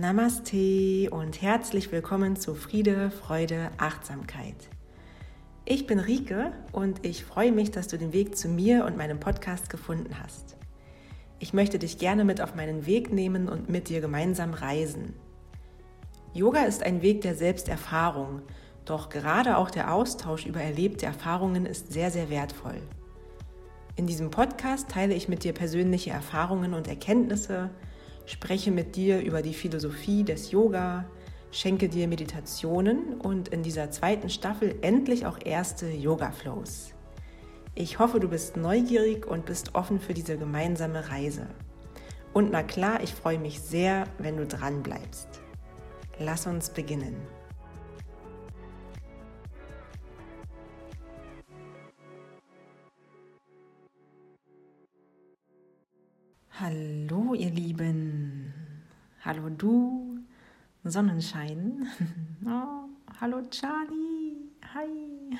Namaste und herzlich willkommen zu Friede, Freude, Achtsamkeit. Ich bin Rike und ich freue mich, dass du den Weg zu mir und meinem Podcast gefunden hast. Ich möchte dich gerne mit auf meinen Weg nehmen und mit dir gemeinsam reisen. Yoga ist ein Weg der Selbsterfahrung, doch gerade auch der Austausch über erlebte Erfahrungen ist sehr, sehr wertvoll. In diesem Podcast teile ich mit dir persönliche Erfahrungen und Erkenntnisse, spreche mit dir über die Philosophie des Yoga, schenke dir Meditationen und in dieser zweiten Staffel endlich auch erste Yoga-Flows. Ich hoffe, du bist neugierig und bist offen für diese gemeinsame Reise. Und na klar, ich freue mich sehr, wenn du dran bleibst. Lass uns beginnen. Hallo ihr Lieben, hallo du, Sonnenschein, oh, hallo Charlie, hi,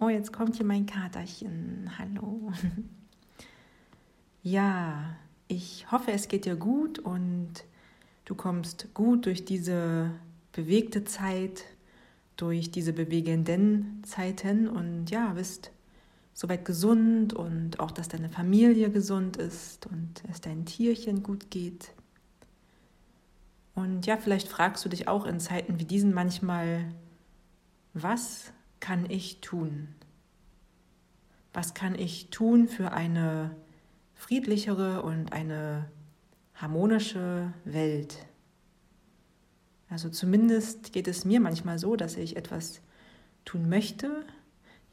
oh jetzt kommt hier mein Katerchen, hallo. Ja, ich hoffe es geht dir gut und du kommst gut durch diese bewegte Zeit, durch diese bewegenden Zeiten und ja, bist soweit gesund und auch, dass deine Familie gesund ist und es deinen Tierchen gut geht. Und ja, vielleicht fragst du dich auch in Zeiten wie diesen manchmal, was kann ich tun? Was kann ich tun für eine friedlichere und eine harmonische Welt? Also zumindest geht es mir manchmal so, dass ich etwas tun möchte,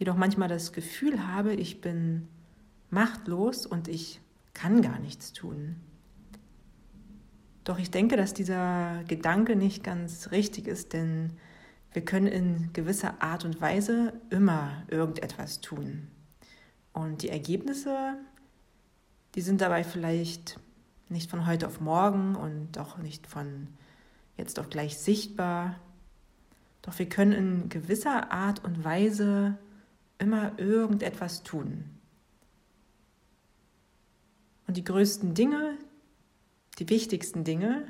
jedoch manchmal das Gefühl habe, ich bin machtlos und ich kann gar nichts tun. Doch ich denke, dass dieser Gedanke nicht ganz richtig ist, denn wir können in gewisser Art und Weise immer irgendetwas tun. Und die Ergebnisse, die sind dabei vielleicht nicht von heute auf morgen und auch nicht von jetzt auf gleich sichtbar. Doch wir können in gewisser Art und Weise immer irgendetwas tun. Und die größten Dinge, die wichtigsten Dinge,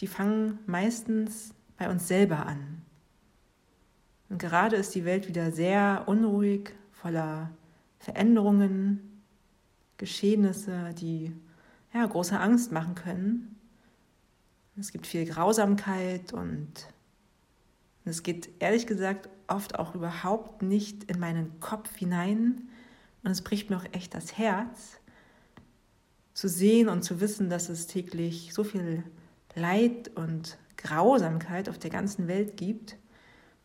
die fangen meistens bei uns selber an. Und gerade ist die Welt wieder sehr unruhig, voller Veränderungen, Geschehnisse, die ja, große Angst machen können. Es gibt viel Grausamkeit und es geht ehrlich gesagt oft auch überhaupt nicht in meinen Kopf hinein. Und es bricht mir auch echt das Herz, zu sehen und zu wissen, dass es täglich so viel Leid und Grausamkeit auf der ganzen Welt gibt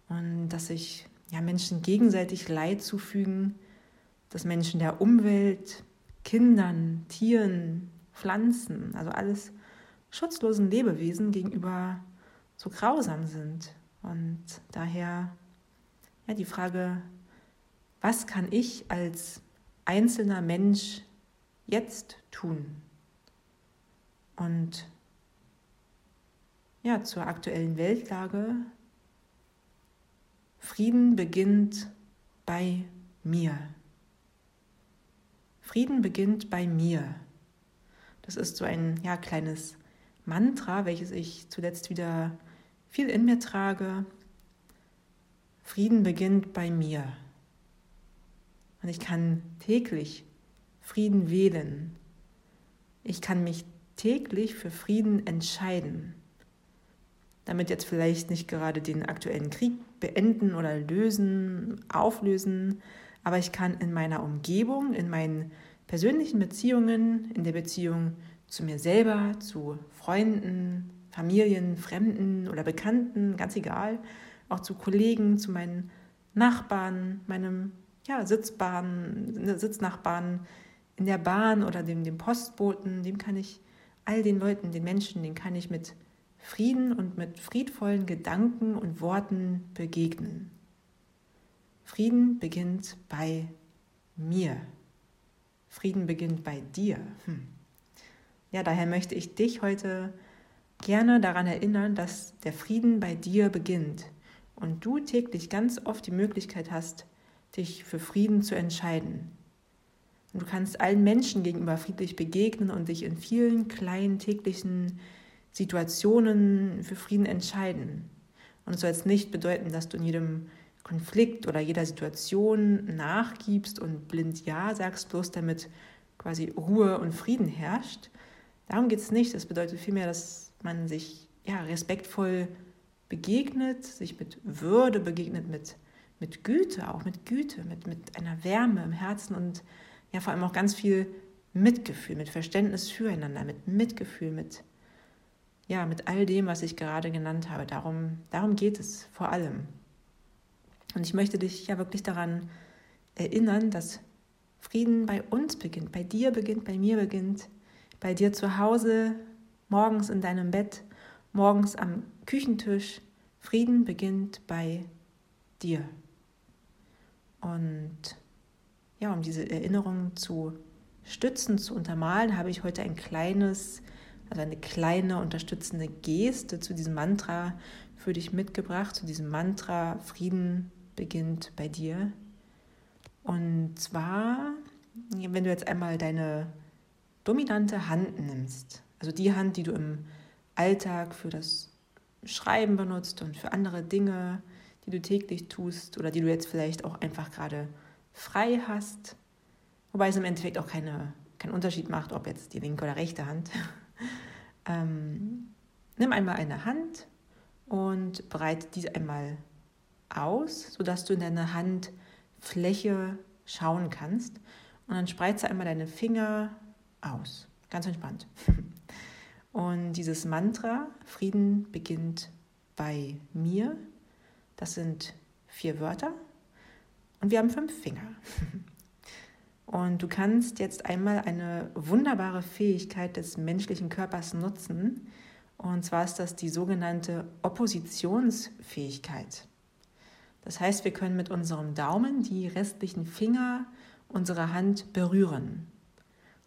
und dass sich ja, Menschen gegenseitig Leid zufügen, dass Menschen der Umwelt, Kindern, Tieren, Pflanzen, also alles schutzlosen Lebewesen gegenüber so grausam sind. Und daher ja, die Frage, was kann ich als einzelner Mensch jetzt tun? Und ja, zur aktuellen Weltlage, Frieden beginnt bei mir. Frieden beginnt bei mir. Das ist so ein ja, kleines Mantra, welches ich zuletzt wieder viel in mir trage. Frieden beginnt bei mir. Und ich kann täglich Frieden wählen. Ich kann mich täglich für Frieden entscheiden. Damit jetzt vielleicht nicht gerade den aktuellen Krieg beenden oder lösen, auflösen, aber ich kann in meiner Umgebung, in meinen persönlichen Beziehungen, in der Beziehung zu mir selber, zu Freunden, Familien, Fremden oder Bekannten, ganz egal, auch zu Kollegen, zu meinen Nachbarn, meinem ja, Sitzbahn, Sitznachbarn in der Bahn oder dem, dem Postboten, dem kann ich, all den Leuten, den Menschen, den kann ich mit Frieden und mit friedvollen Gedanken und Worten begegnen. Frieden beginnt bei mir. Frieden beginnt bei dir. Hm. Ja, daher möchte ich dich heute gerne daran erinnern, dass der Frieden bei dir beginnt und du täglich ganz oft die Möglichkeit hast, dich für Frieden zu entscheiden. Und du kannst allen Menschen gegenüber friedlich begegnen und dich in vielen kleinen täglichen Situationen für Frieden entscheiden. Und es soll jetzt nicht bedeuten, dass du in jedem Konflikt oder jeder Situation nachgibst und blind Ja sagst, bloß damit quasi Ruhe und Frieden herrscht. Darum geht es nicht. Das bedeutet vielmehr, dass man sich ja, respektvoll begegnet, sich mit Würde begegnet, mit, mit Güte, auch mit Güte, mit, mit einer Wärme im Herzen und ja vor allem auch ganz viel Mitgefühl, mit Verständnis füreinander, mit Mitgefühl, mit, ja, mit all dem, was ich gerade genannt habe. Darum, darum geht es vor allem. Und ich möchte dich ja wirklich daran erinnern, dass Frieden bei uns beginnt, bei dir beginnt, bei mir beginnt, bei dir zu Hause, morgens in deinem Bett, morgens am Küchentisch. Frieden beginnt bei dir. Und ja, um diese Erinnerung zu stützen, zu untermalen, habe ich heute ein kleines, also eine kleine unterstützende Geste zu diesem Mantra für dich mitgebracht, zu diesem Mantra Frieden beginnt bei dir. Und zwar, wenn du jetzt einmal deine dominante Hand nimmst, also die Hand, die du im Alltag für das Schreiben benutzt und für andere Dinge, die du täglich tust oder die du jetzt vielleicht auch einfach gerade frei hast, wobei es im Endeffekt auch keine, keinen Unterschied macht, ob jetzt die linke oder rechte Hand. ähm, nimm einmal eine Hand und breite diese einmal aus, sodass du in deine Handfläche schauen kannst. Und dann spreize einmal deine Finger aus. Ganz entspannt. Und dieses Mantra, Frieden beginnt bei mir, das sind vier Wörter und wir haben fünf Finger. Und du kannst jetzt einmal eine wunderbare Fähigkeit des menschlichen Körpers nutzen. Und zwar ist das die sogenannte Oppositionsfähigkeit. Das heißt, wir können mit unserem Daumen die restlichen Finger unserer Hand berühren.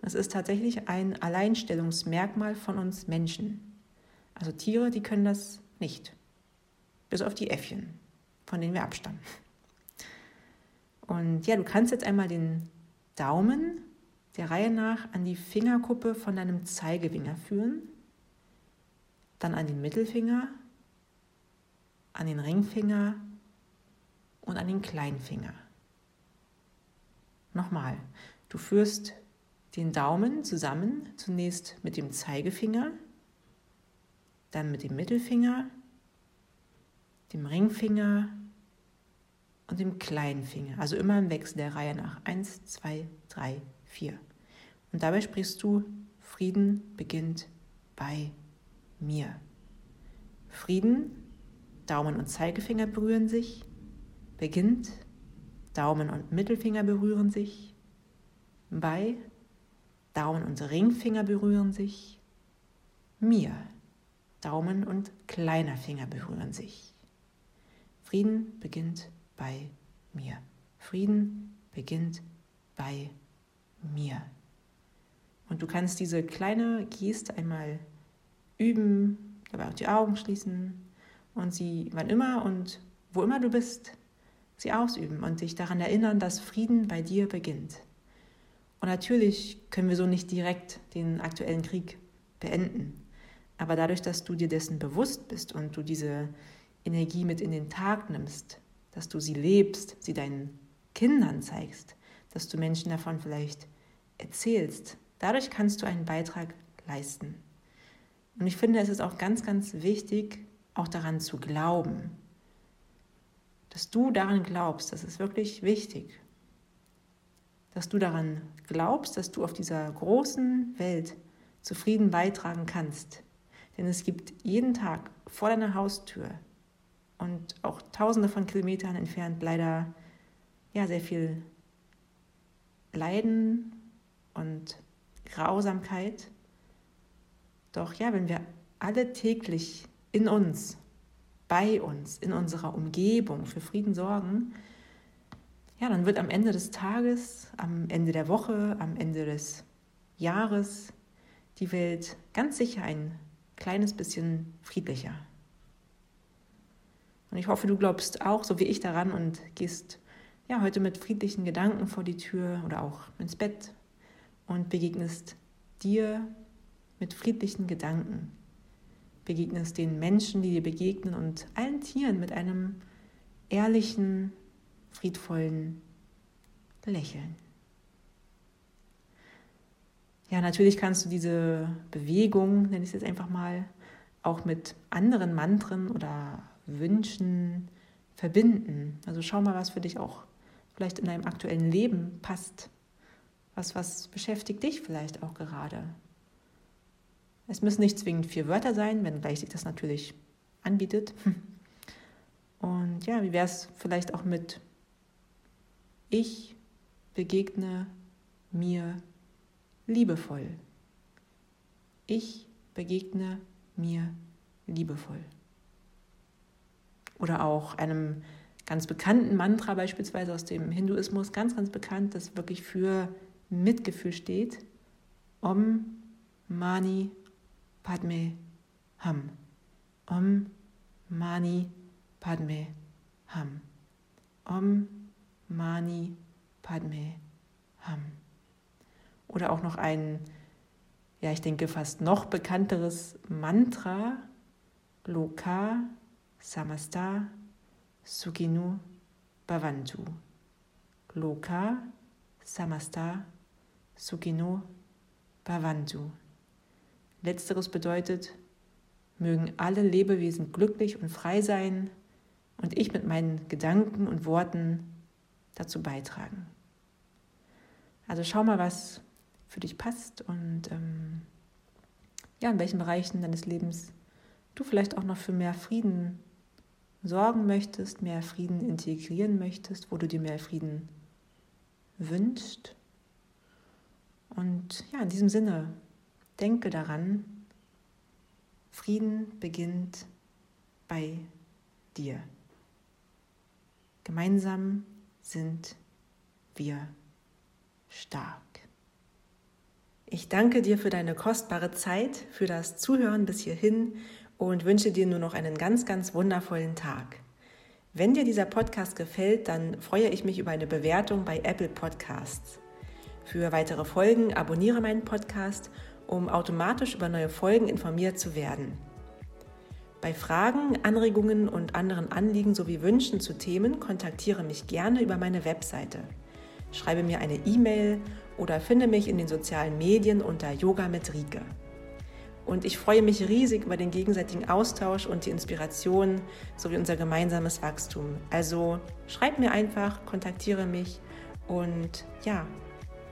Das ist tatsächlich ein Alleinstellungsmerkmal von uns Menschen. Also Tiere, die können das nicht. Bis auf die Äffchen, von denen wir abstammen. Und ja, du kannst jetzt einmal den Daumen der Reihe nach an die Fingerkuppe von deinem Zeigefinger führen, dann an den Mittelfinger, an den Ringfinger und an den Kleinfinger. Nochmal, du führst den Daumen zusammen, zunächst mit dem Zeigefinger, dann mit dem Mittelfinger, dem Ringfinger und dem Kleinfinger. Also immer im Wechsel der Reihe nach. Eins, zwei, drei, vier. Und dabei sprichst du, Frieden beginnt bei mir. Frieden, Daumen und Zeigefinger berühren sich, beginnt, Daumen und Mittelfinger berühren sich, bei Daumen und Ringfinger berühren sich. Mir. Daumen und kleiner Finger berühren sich. Frieden beginnt bei mir. Frieden beginnt bei mir. Und du kannst diese kleine Geste einmal üben, dabei auch die Augen schließen und sie, wann immer und wo immer du bist, sie ausüben und dich daran erinnern, dass Frieden bei dir beginnt. Und natürlich können wir so nicht direkt den aktuellen Krieg beenden. Aber dadurch, dass du dir dessen bewusst bist und du diese Energie mit in den Tag nimmst, dass du sie lebst, sie deinen Kindern zeigst, dass du Menschen davon vielleicht erzählst, dadurch kannst du einen Beitrag leisten. Und ich finde, es ist auch ganz, ganz wichtig, auch daran zu glauben. Dass du daran glaubst, das ist wirklich wichtig dass du daran glaubst, dass du auf dieser großen Welt zufrieden beitragen kannst. Denn es gibt jeden Tag vor deiner Haustür und auch tausende von Kilometern entfernt leider ja, sehr viel Leiden und Grausamkeit. Doch ja, wenn wir alle täglich in uns, bei uns, in unserer Umgebung für Frieden sorgen, ja, dann wird am Ende des Tages, am Ende der Woche, am Ende des Jahres die Welt ganz sicher ein kleines bisschen friedlicher. Und ich hoffe, du glaubst auch, so wie ich daran und gehst ja heute mit friedlichen Gedanken vor die Tür oder auch ins Bett und begegnest dir mit friedlichen Gedanken. begegnest den Menschen, die dir begegnen und allen Tieren mit einem ehrlichen, friedvollen Lächeln. Ja, natürlich kannst du diese Bewegung, nenne ich es jetzt einfach mal, auch mit anderen Mantren oder Wünschen verbinden. Also schau mal, was für dich auch vielleicht in deinem aktuellen Leben passt. Was, was beschäftigt dich vielleicht auch gerade? Es müssen nicht zwingend vier Wörter sein, wenn gleich sich das natürlich anbietet. Und ja, wie wäre es vielleicht auch mit Ich begegne mir liebevoll. Ich begegne mir liebevoll. Oder auch einem ganz bekannten Mantra beispielsweise aus dem Hinduismus, ganz, ganz bekannt, das wirklich für Mitgefühl steht. Om Mani Padme Ham. Om Mani Padme Ham. Om Mani Padme Ham. Oder auch noch ein, ja, ich denke fast noch bekannteres Mantra, Loka Samasta Suginu Bhavantu. Loka Samasta Suginu Bhavantu. Letzteres bedeutet, mögen alle Lebewesen glücklich und frei sein und ich mit meinen Gedanken und Worten dazu beitragen. Also schau mal, was für dich passt und ähm, ja, in welchen Bereichen deines Lebens du vielleicht auch noch für mehr Frieden sorgen möchtest, mehr Frieden integrieren möchtest, wo du dir mehr Frieden wünschst. Und ja, in diesem Sinne, denke daran, Frieden beginnt bei dir. Gemeinsam sind wir stark. Ich danke dir für deine kostbare Zeit, für das Zuhören bis hierhin und wünsche dir nur noch einen ganz, ganz wundervollen Tag. Wenn dir dieser Podcast gefällt, dann freue ich mich über eine Bewertung bei Apple Podcasts. Für weitere Folgen abonniere meinen Podcast, um automatisch über neue Folgen informiert zu werden. Bei Fragen, Anregungen und anderen Anliegen sowie Wünschen zu Themen kontaktiere mich gerne über meine Webseite. Schreibe mir eine E-Mail oder finde mich in den sozialen Medien unter Yoga mit Rike. Und ich freue mich riesig über den gegenseitigen Austausch und die Inspiration sowie unser gemeinsames Wachstum. Also schreib mir einfach, kontaktiere mich und ja,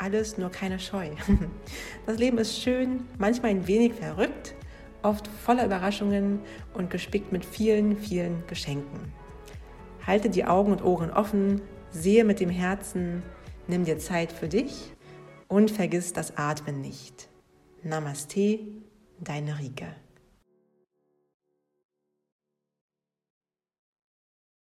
alles nur keine Scheu. Das Leben ist schön, manchmal ein wenig verrückt, oft voller Überraschungen und gespickt mit vielen, vielen Geschenken. Halte die Augen und Ohren offen, sehe mit dem Herzen, nimm dir Zeit für dich und vergiss das Atmen nicht. Namaste, deine Rike.